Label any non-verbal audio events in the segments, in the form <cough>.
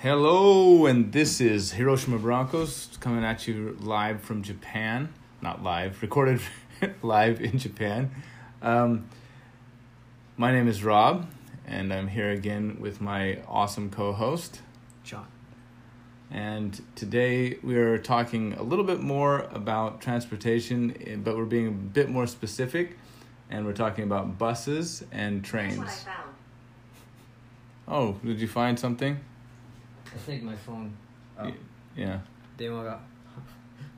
Hello, and this is Hiroshima Broncos coming at you live from Japan. Not live, recorded <laughs> live in Japan. Um, my name is Rob, and I'm here again with my awesome co host. John. And today we are talking a little bit more about transportation, but we're being a bit more specific, and we're talking about buses and That's trains. what I found. Oh, did you find something? I think my phone Y- Yeah. 電話が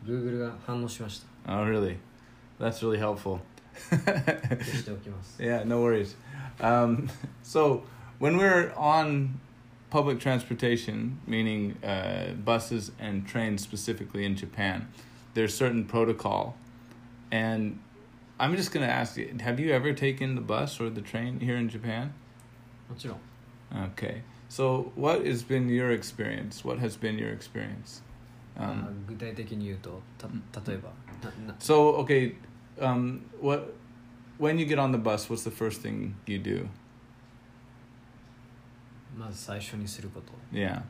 Google が反応しました Oh, really? That's really helpful. 消<laughs> しておきます yeah, no worries. Um, so, when we're on public transportation, meaning uh, buses and trains specifically in Japan, there's certain protocol. And I'm just going to ask you have you ever taken the bus or the train here in Japan? もちろん Okay. So, what has been your experience? What has been your experience? あ Um, 具体的に言うとた例えばなな So okay, um, what when you get on the bus, what's the first thing you do? まず最初にすること、 Yeah.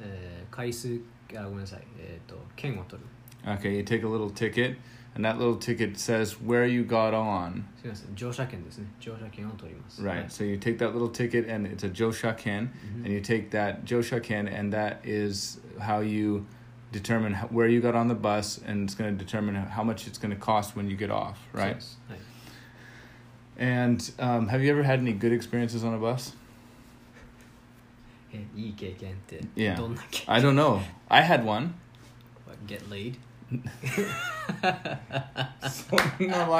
えー回数あごめんなさいえっ、と券を取る Okay, you take a little ticket, and that little ticket says where you got on. すみません乗車券ですね乗車券を取ります Right. はい So you take that little ticket, and it's a joshaken, Mhm. and you take that joshaken, and that is how you determine how, where you got on the bus, and it's going to determine how much it's going to cost when you get off. そう Right. ですはい And um, have you ever had any good experiences on a bus? <laughs> えいい経験って Yeah. どんな経験 I don't know. I had one. What, Get laid? so, no,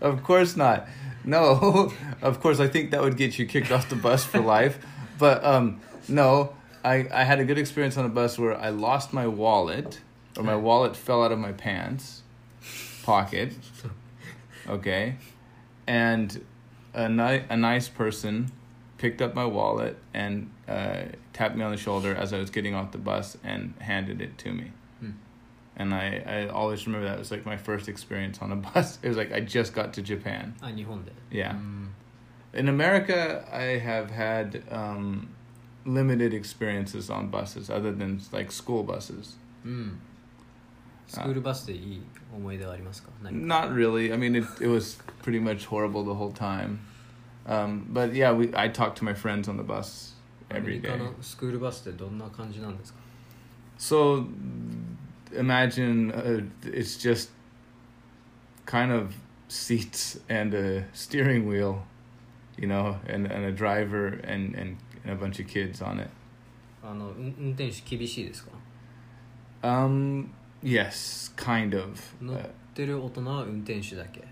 Of course not. No, <laughs> of course, I think that would get you kicked off the bus for life. But um, no, I, I had a good experience on a bus where I lost my wallet, or my wallet fell out of my pants pocket. Okay. And a, ni- a nice person picked up my wallet and uh, tapped me on the shoulder as I was getting off the bus and handed it to me Hmm. And I, I always remember that it was like my first experience on a bus. <laughs> It was like I just got to Japan. あ日本で Yeah. うん In America, I have had um, limited experiences on buses other than like school buses. うんスクールバスでいい思い出はありますか何か Not really. I mean, it, it was pretty much horrible the whole time. Um, but yeah, we I talked to my friends on the bus アメ every リカ day. のスクールバスってどんな感じなんですか So imagine uh, it's just kind of seats and a steering wheel, you know, and, and a driver and, and, and a bunch of kids on it. あの運運転手厳しいですか Um, yes, kind of. 乗っ Uh, てる大人は運転手だけ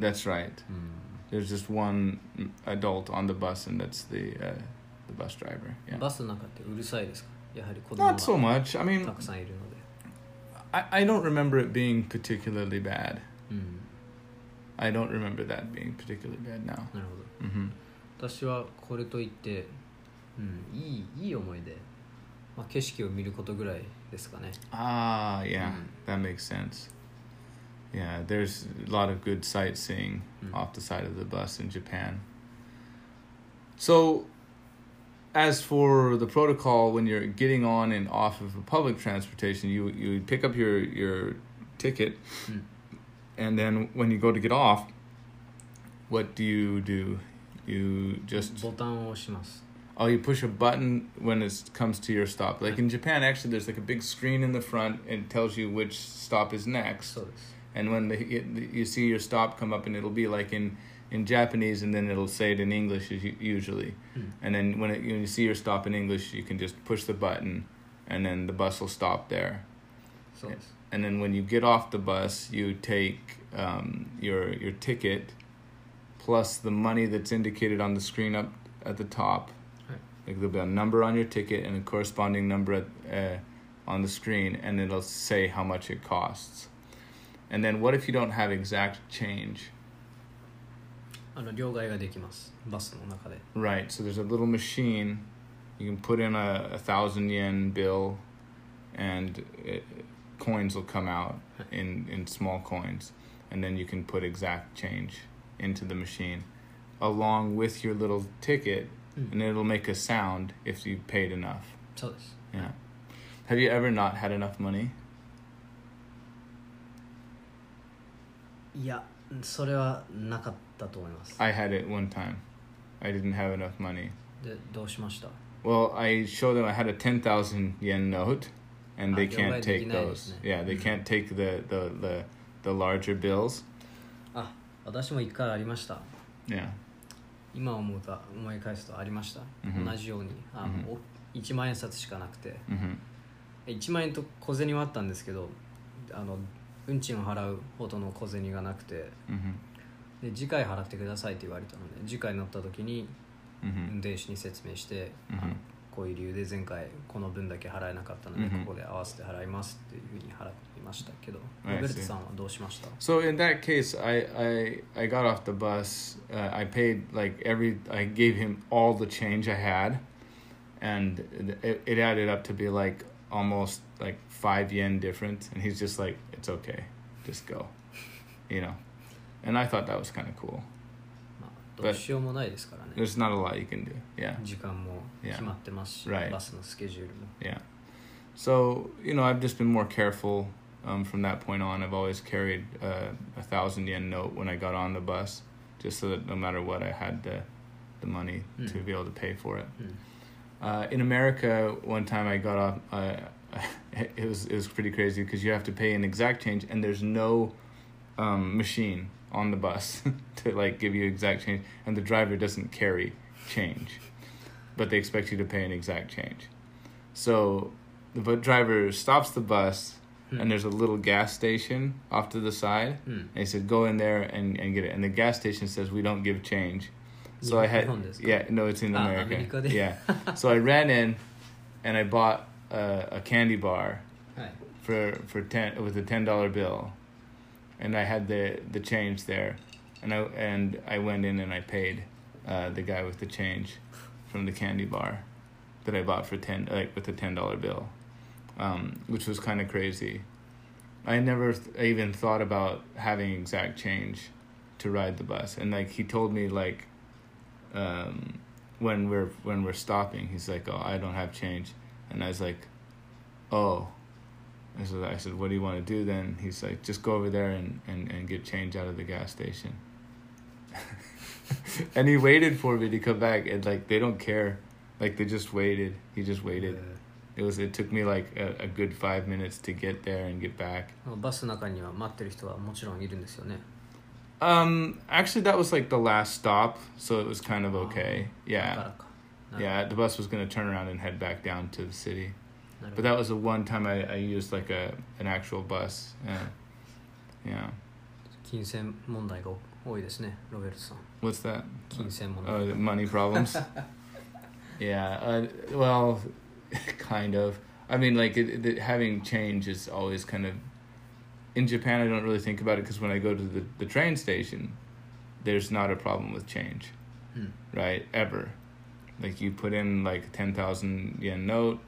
that's right. うん There's just one adult on the bus, and that's the uh, the bus driver. Yeah. バスの中ってうるさいですかやはり子供 Not so が much. I mean, たくさんいるので I, I don't remember it being particularly bad. うん I don't remember that being particularly bad now. なるほど hmm 私はこれといって、うん、いいいい思い出、まあ、景色を見ることぐらいですかね Ah, yeah, Mm. that makes sense. Yeah, there's a lot of good sightseeing Mm. off the side of the bus in Japan. So, as for the protocol, when you're getting on and off of public transportation, you you pick up your your ticket, mm. and then when you go to get off, what do you do? You just Oh, you push a button when it comes to your stop. Like in Japan, actually, there's like a big screen in the front and tells you which stop is next. And when the, you see your stop come up, and it'll be like in in Japanese, and then it'll say it in English usually. Mm. And then when, it, when you see your stop in English, you can just push the button, and then the bus will stop there. So. And then when you get off the bus, you take um, your your ticket, plus the money that's indicated on the screen up at the top. Right. Like there'll be a number on your ticket and a corresponding number at, uh, on the screen, and it'll say how much it costs. And then what if you don't have exact change? あの両替ができますバスの中で Right. So there's a little machine. You can put in a, a thousand yen bill, and it, coins will come out in in small coins, and then you can put exact change into the machine, along with your little ticket Mm. and it'll make a sound if you paid enough. そうです Yeah. Have you ever not had enough money? いやそれはなかっ たと思います I had it one time. I didn't have enough money. でどうしました Well, I showed them I had a 10,000 yen note, and they Ah, can't take those. yeah. They Mhm. can't take the, the, the, the larger bills. あ私も一回ありました Yeah. 今思うと思い返すとありました、うん同じようにあの、お1万円札しかなくて hmm 1万円と小銭はあったんですけどあの運賃を払うほどの小銭がなくて hmm で次回払ってくださいって言われたので次回乗った時に hmm 運転手に説明して、うんこういう理由で前回この分だけ払えなかったので、うんここで合わせて払いますっていうふうに払いましたけど、ロベル.トさんはどうしました So in that case, I, I, I got off the bus. Uh, I paid like every. I gave him all the change I had, and it, it added up to be like almost like five yen difference. And he's just like, "It's okay, just go," you know. And I thought that was kind of cool. まあ、どうしようもないですからね There's not a lot you can do. Yeah. 時間も決まってますし、 Yeah. Right. バスのスケジュールも Yeah. So, you know, I've just been more careful um, from that point on. I've always carried uh, a thousand yen note when I got on the bus, just so that no matter what, I had the, the money to Mm. be able to pay for it. うん Uh, in America, one time I got off, uh, <laughs> it was it was pretty crazy because you have to pay an exact change, and there's no um, machine on the bus <laughs> to like give you exact change, and the driver doesn't carry change, but they expect you to pay an exact change. So the driver stops the bus, hmm. and there's a little gas station off to the side. Hmm. And he said, "Go in there and, and get it." And the gas station says, "We don't give change." So I had yeah no it's in America yeah <laughs> so I ran in, and I bought a, a candy bar, for for ten with a ten dollar bill and I had the the change there, and I and I went in and I paid uh, the guy with the change from the candy bar that I bought for ten like with a ten dollar bill, um, which was kind of crazy. I never th- even thought about having exact change to ride the bus, and like he told me like. Um, when we're when we're stopping, he's like, "Oh, I don't have change," and I was like, "Oh." I said, I said, what do you want to do then? He's like, just go over there and, and, and get change out of the gas station. <laughs> and he waited for me to come back and like they don't care. Like they just waited. He just waited. It was it took me like a, a good five minutes to get there and get back. バスの中には待ってる人はもちろんいるんですよね Um actually that was like the last stop, so it was kind of okay. だから Yeah. かなる Yeah, the bus was gonna turn around and head back down to the city. なるほ But ど that was the one time I, I used like a an actual bus. Yeah. Yeah. 金銭問題が多いですねロベルトさん What's that? 金銭問題 Oh, the money problems. <laughs> yeah. Uh, well, <laughs> kind of. I mean, like it, it, having change is always kind of. In Japan, I don't really think about it because when I go to the, the train station, there's not a problem with change, うん right? Ever. Like you put in like ten thousand yen note,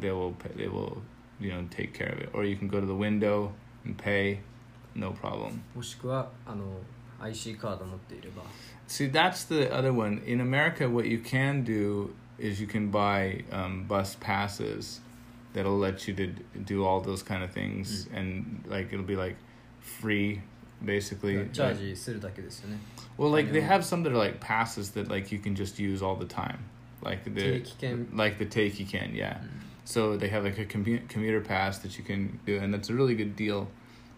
they will pay, they will you know take care of it. Or you can go to the window and pay, no problem. もしくはあの IC カード持っていれば See, that's the other one. In America, what you can do is you can buy um, bus passes that'll let you to d- do all those kind of things, and like it'll be like free, basically. チャージするだけですよね Well, like they Yeah. have some that are like passes that like you can just use all the time, like the 定期券 like the take you can, yeah. So they have like a commu- commuter pass that you can do, and that's a really good deal.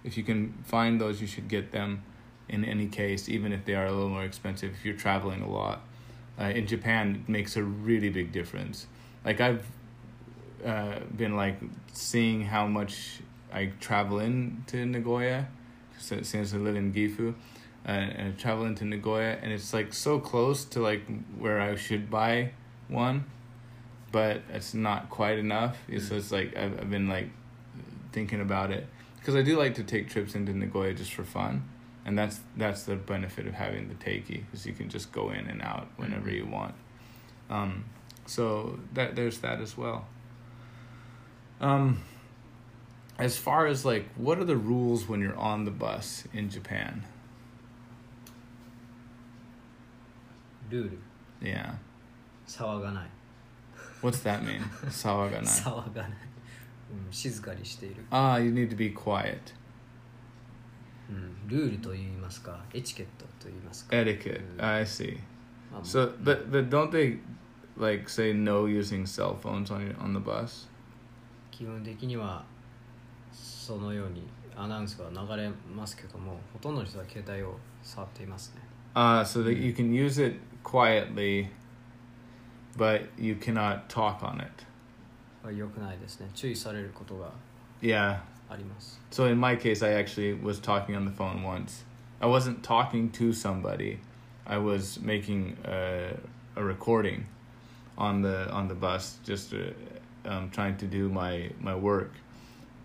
If you can find those, you should get them. In any case, even if they are a little more expensive, if you're traveling a lot, uh, in Japan, it makes a really big difference. Like I've uh, been like seeing how much I travel into Nagoya since, since I live in Gifu, uh, and I travel into Nagoya, and it's like so close to like where I should buy one, but it's not quite enough. Mm. So it's like I've, I've been like thinking about it because I do like to take trips into Nagoya just for fun, and that's that's the benefit of having the teiki because you can just go in and out whenever mm. you want. Um, so that there's that as well. Um, as far as like what are the rules when you're on the bus in Japan? Dude. Yeah. 騒がない What's that mean? 騒がない。騒がない、うん、静かにしている、Ah, you need to be quiet. うん、ルールと言いますかエチケットと言いますか、Etiquette. I see. まあ So, but but don't they like say no using cell phones on on the bus? 基本的にはそのようにアナウンスが流れますけどもほとんどの人は携帯を触っていますね Uh, so that you can use it quietly, but you cannot talk on it. これ良くないですね注意されることが Yeah. あります So in my case, I actually was talking on the phone once. I wasn't talking to somebody. I was making a, a recording on the on the bus, just uh, um, trying to do my my work,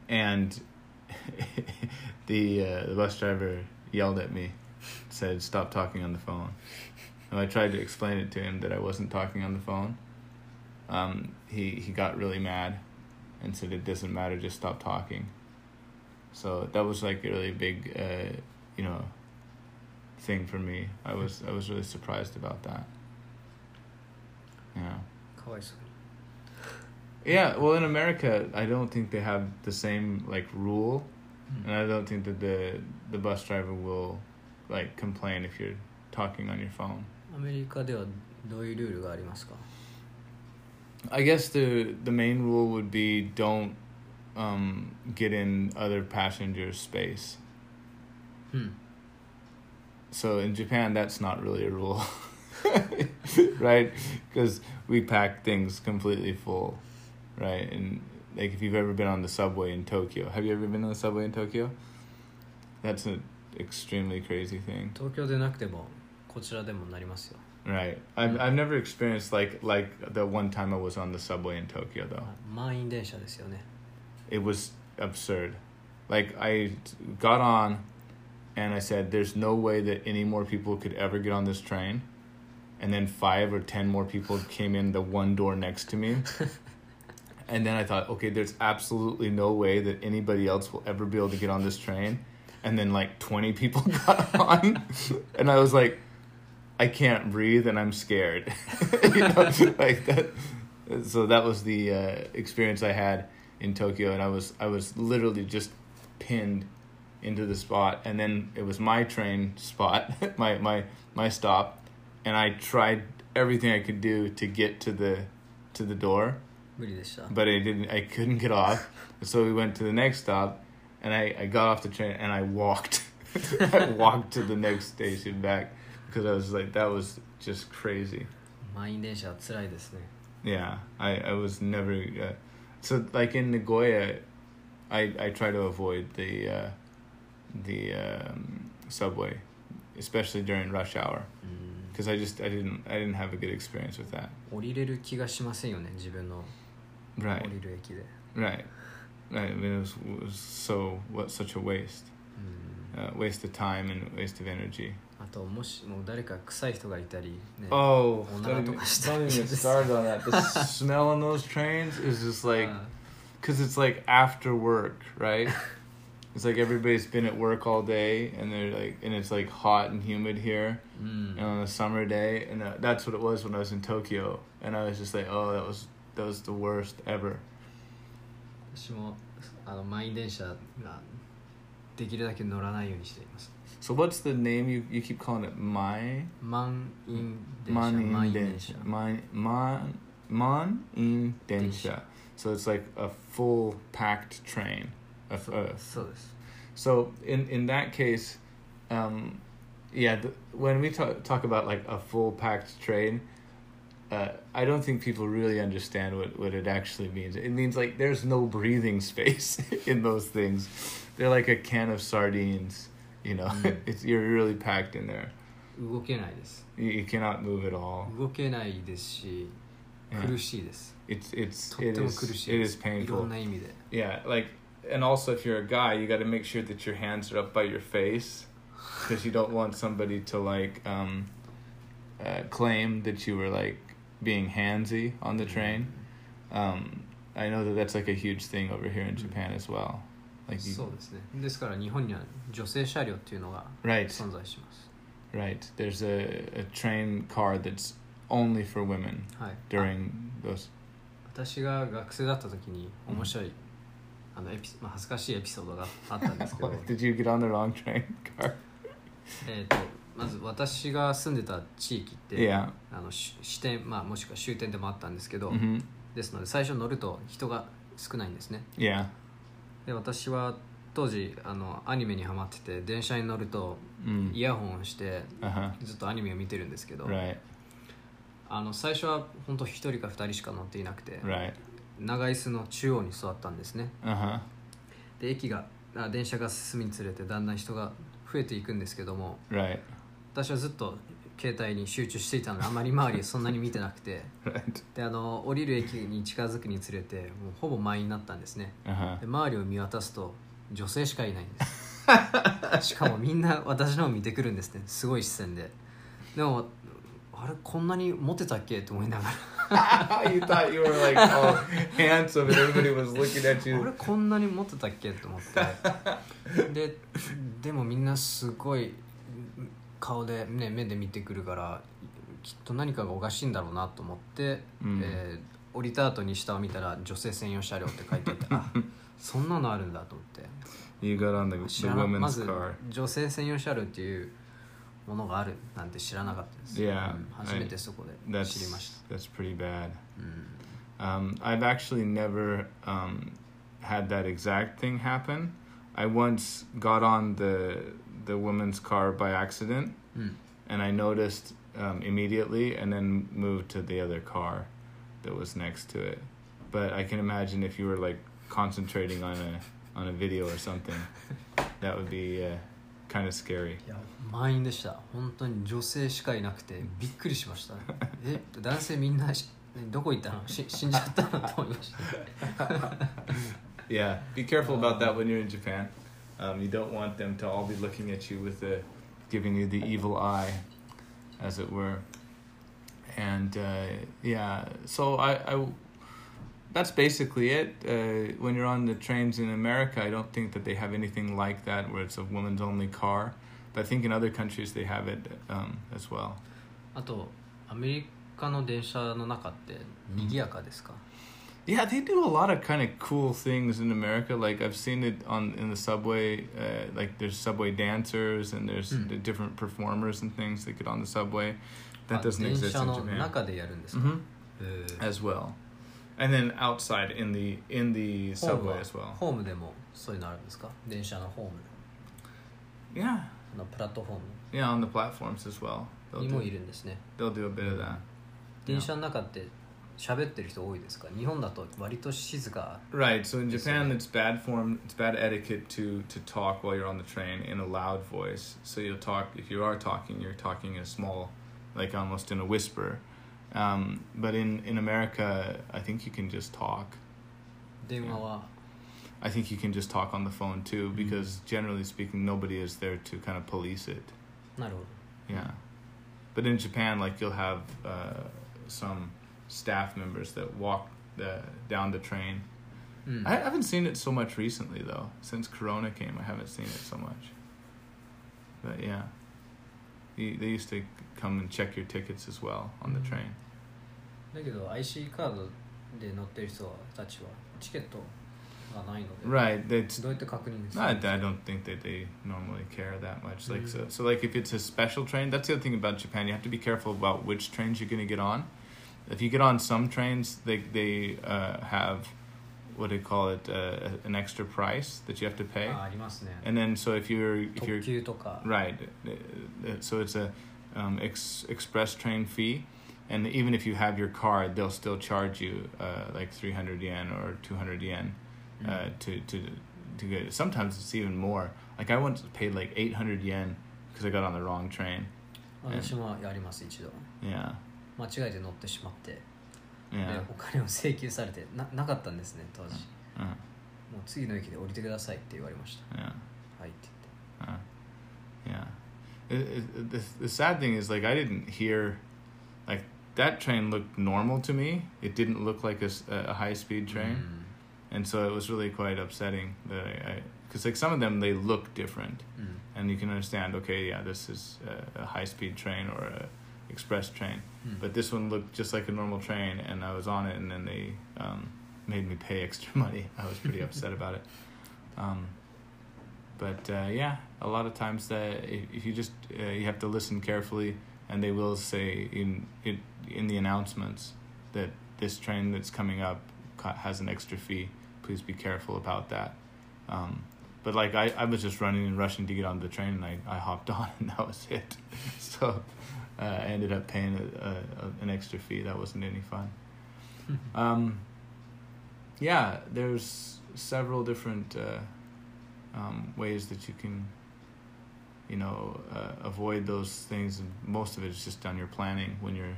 and <laughs> the uh, the bus driver yelled at me, said, "Stop talking on the phone." And I tried to explain it to him that I wasn't talking on the phone. Um, he, he got really mad and said, It doesn't matter, just stop talking. So that was like a really big, uh, you know, thing for me. I was I was really surprised about that. Yeah. Course. Yeah, well, in America, I don't think they have the same like rule, mm-hmm. and I don't think that the the bus driver will like complain if you're talking on your phone. アメリカではどういうルールがありますか I guess the the main rule would be don't um, get in other passengers' space. うん、 So in Japan, that's not really a rule, <laughs> right? Because we pack things completely full, right? And like if you've ever been on the subway in Tokyo, have you ever been on the subway in Tokyo? That's an extremely crazy thing, 東京でなくても こちらでもなりますよ right? I've I've never experienced like like the one time I was on the subway in Tokyo though. 満員電車ですよね It was absurd. Like I got on, and I said, "There's no way that any more people could ever get on this train." And then five or ten more people came in the one door next to me. <laughs> and then I thought, okay, there's absolutely no way that anybody else will ever be able to get on this train. And then like 20 people <laughs> got on. and I was like, I can't breathe and I'm scared. <laughs> you know, <laughs> like that. So that was the uh, experience I had in Tokyo, and I was I was literally just pinned into the spot, and then it was my train spot, <laughs> my my my stop, and I tried everything I could do to get to the to the door, uh, but I didn't. I couldn't get off, so we went to the next stop, and I I got off the train and I walked. I walked to the next station back because I was like, that was just crazy. 満員電車は辛いですね Yeah, I I was never. Uh, so like in Nagoya, I I try to avoid the uh, the um, subway, especially during rush hour, うん because I just I didn't I didn't have a good experience with that. 降りれる気がしませんよね自分の Right, 降りる駅で right, right. I mean, it was, it was so what such a waste. うん uh, waste of time and waste of energy. あともしもう誰か臭い人がいたりね Oh, don't don't even- even, don't don't even start on that. The smell on those trains is just like, あ because it's like after work, right? It's like everybody's been at work all day, and they're like, and it's like hot and humid here, うん and on a summer day, and uh, that's what it was when I was in Tokyo, and I was just like, oh, that was that was the worst ever. 私もあの満員電車ができるだけ乗らないようにしています So what's the name you, you keep calling it? My, Man in Man'in Densha. Man, man, man in Densha. So it's like a full packed train. of, so, uh, so, so in, in that case, um, yeah, the, when we talk, talk about like a full packed train, uh, I don't think people really understand what, what it actually means. It means like there's no breathing <laughs> space in those things. They're like a can of sardines You know, Mm. <laughs> it's you're really packed in there. 動けないです You, you cannot move at all. 動けないですし Yeah. 苦しいです It's it's とっ it ても is 苦し it いで is すいろ painful. んな意味で Yeah, like and also if you're a guy, you got to make sure that your hands are up by your face <laughs> because you don't want somebody to like um, uh, claim that you were like being handsy on the train. Um, I know that that's like a huge thing over here in Japan as well. Like そうですねですから日本には女性車両っていうのが right, 存在します right. There's a, a train car that's only for women はい during those. 私が学生だった時に面白い、あのエピ、まあ、恥ずかしいエピソードがあったんですけど <laughs> Did you get on the wrong train car? <laughs> えーとまず私が住んでた地域って、Yeah. あのし支店、まあ、もしくは終点でもあったんですけど、hmm ですので最初乗ると人が少ないんですね Yeah. で私は当時あのアニメにハマってて電車に乗ると Mm. イヤホンをして Uh. ずっとアニメを見てるんですけど、Right. あの最初は本当1人か2人しか乗っていなくて Right. 長椅子の中央に座ったんですね Uh huh. で駅があ電車が進むにつれてだんだん人が増えていくんですけども Right. 私はずっと携帯に集中していたのであまり周りそんなに見てなくて.であの降りる駅に近づくにつれてもうほぼ満員になったんですね。Uh. で周りを見渡すと女性しかいないんです。<laughs> しかもみんな私のを見てくるんですね。すごい視線で。でもあれこんなにモテたっけ？って思いなが <laughs> you thought you were like all handsome and everybody was looking at you. れこんなにモテたっけ？って思って。ででもみんなすごい顔で、ね、目で見てくるからきっと何かがおかしいんだろうなと思って、うんえー降りた後に下を見たら女性専用車両って書いてあって <laughs> あそんなのあるんだと思って You got on the, 知 the らなまず.女性専用車両っていうものがあるなんて知らなかったです、Yeah, うん初めてそこで That's 知りました、that's pretty bad. うん、Um, I've actually never um, had that exact thing happen. I once got on the the woman's car by accident, うん、 and I noticed um, immediately, and then moved to the other car that was next to it. But I can imagine if you were like concentrating on a on a video or something, <laughs> that would be uh, kind of scary. いや満員でした本当に女性しかいなくてびっくりしましたえ男性みんなしどこ行ったのし死んじゃったのと思いました <laughs> <laughs> Yeah, be careful about that when you're in Japan. Um, you don't want them to all be looking at you with the, giving you the evil eye, as it were. And uh, yeah, so I, I, that's basically it. Uh, when you're on the trains in America, I don't think that they have anything like that where it's a woman's only car. But I think in other countries they have it um, as well. あとアメリカの電車の中って賑やかですか、 yeah, they do a lot of kind of cool things in America. Like I've seen it on in the subway. Uh, like there's subway dancers and there's mm. the different performers and things that get on the subway. That doesn't exist in Japan. Mm-hmm. As well, and then outside in the in the subway as well. Home Yeah. Yeah, on the platforms as well. They'll do, they'll do a bit of that. 電車の中って喋ってる人多いですか日本だと割と静か Right. So in Just Japan, like- it's bad form. It's bad etiquette to to talk while you're on the train in a loud voice. So you'll talk if you are talking, you're talking in a small, like almost in a whisper. Um, but in in America, I think you can just talk. 電話は I think you can just talk on the phone too, Mhm. because generally speaking, nobody is there to kind of police it. なるほど Yeah. But in Japan, like you'll have uh, some staff members that walk the down the train. うん I haven't seen it so much recently though. Since Corona came, I haven't seen it so much. But yeah, they, they used to come and check your tickets as well on the Mhm. train. だけど IC カードで乗ってる人たちはチケットがないので Right. That's どうやって確認です I, か I don't think that they normally care that much. Like so, Mhm. so like if it's a special train, that's the other thing about Japan. You have to be careful about which trains you're going to get on. if you get on some trains, they they uh, have what do you call it uh, an extra price that you have to pay. Ah, and then so if you're if you're right, so it's a um, ex- express train fee, and even if you have your card, they'll still charge you uh, like three hundred yen or two hundred yen mm. to to to get. Sometimes it's even more. Like I once paid like eight hundred yen because I got on the wrong train. And, yeah. 間違えて乗ってしまって、で Yeah. お金を請求されてななかったんですね当時 Uh, もう次の駅で降りてくださいって言われました yeah. はいって Uh, yeah. It, it, the, the sad thing is, like, I didn't hear, like, that train looked normal to me. It didn't look like a, s- a high speed 言って train. And so it was really quite upsetting that I, because, like, some of them, they look different. うん、うん And you can understand, okay, yeah, this is a, a high speed train or a, express train. Hmm. But this one looked just like a normal train, and I was on it, and then they um, made me pay <laughs> extra money. I was pretty upset about it. Um, but uh, yeah, a lot of times that if, if you just uh, you have to listen carefully, and they will say in in in the announcements that this train that's coming up has an extra fee. Please be careful about that. Um, but like I, I was just running and rushing to get on the train, and I, I hopped <laughs> on, and that was it. <laughs> so uh, I ended up paying a, a, a, an extra fee. That wasn't any fun. <laughs> Um, yeah, there's several different uh, um, ways that you can, you know, uh, avoid those things. And most of it is just on your planning. When you're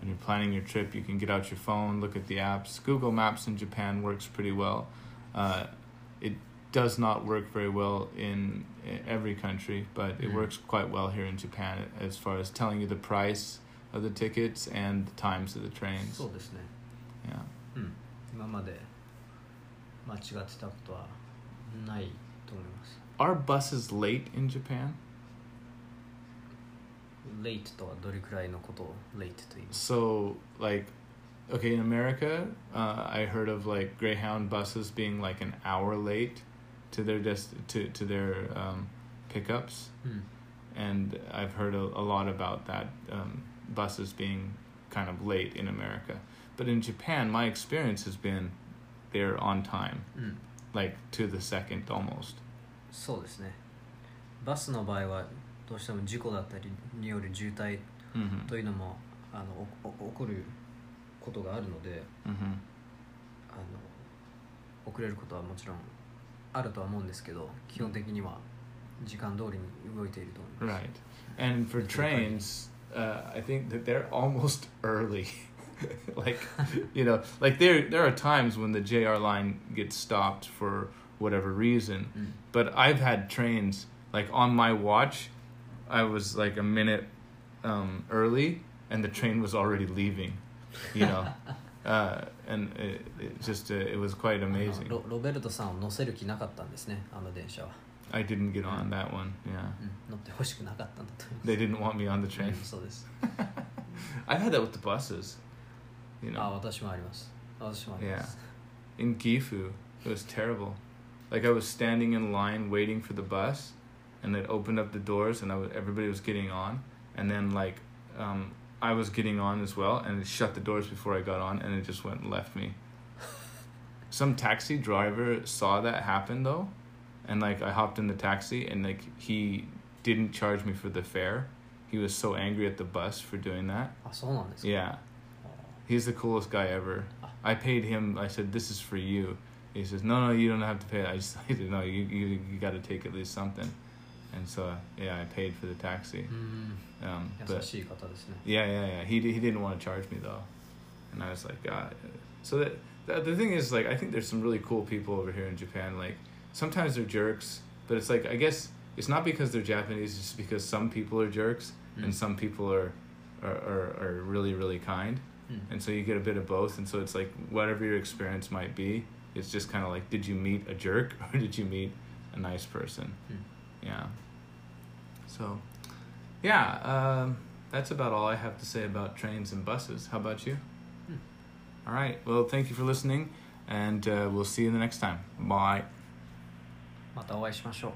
when you're planning your trip, you can get out your phone, look at the apps. Google Maps in Japan works pretty well. Uh, it does not work very well in, in every country, but it Mhm. works quite well here in Japan as far as telling you the price of the tickets and the times of the trains. そうですね Yeah. うん今まで間違ってたことはないと思います Are buses late in Japan? late とはどれくらいのことを late と言います So, like, okay, in America, uh, I heard of like Greyhound buses being like an hour late to their dest- to to their um, pickups, うん and I've heard a, a lot about that um, buses being kind of late in America. But in Japan, my experience has been they're on time, うん like to the second almost. そうですねバスの場合はどうしても事故だったりによる渋滞 hmm というのもあのおお起こることがあるので hmm あの遅れることはもちろん あるとは思うんですけど基本的には時間通りに動いていると思います Right. And for trains, uh, I think that they're almost <laughs> early. <laughs> like, you know, like there there are times when the JR line gets stopped for whatever reason, うん but I've had trains like on my watch, I was like a minute um, early, and the train was already leaving. You know, <laughs> uh, and it, it just uh, it was quite あの amazing. ロロベルトさんを乗せる気なかったんですねあの電車は、 I didn't get on that one. Yeah, うん乗ってほしくなかったんだと思います they didn't want me on the うん train. <laughs> そうです <laughs> I've had that with the buses. You あ know, 私もあります私もあります in Gifu, it was terrible. Like I was standing in line waiting for the bus, and it opened up the doors, and I was, everybody was getting on, and then like um, I was getting on as well, and it shut the doors before I got on, and it just went and left me. <laughs> Some taxi driver saw that happen though, and like I hopped in the taxi, and like he didn't charge me for the fare. He was so angry at the bus for doing that. Ah, so long. Yeah, he's the coolest guy ever. I paid him. I said, "This is for you." He says, "No, no, you don't have to pay." I just <laughs> I said, "No, you you, you got to take at least something." and so yeah, I paid for the taxi. Mm. Um, but, yeah, yeah, yeah. He he didn't want to charge me though, and I was like, God. So that the, the thing is, like, I think there's some really cool people over here in Japan. Like, sometimes they're jerks, but it's like I guess it's not because they're Japanese. It's just because some people are jerks mm. and some people are are are, are really really kind, mm. and so you get a bit of both. And so it's like whatever your experience might be, it's just kind of like, did you meet a jerk <laughs> or did you meet a nice person? Mm yeah so yeah um, that's about all i have to say about trains and buses how about you Hmm. all right well thank you for listening and uh, we'll see you the next time bye またお会いしましょう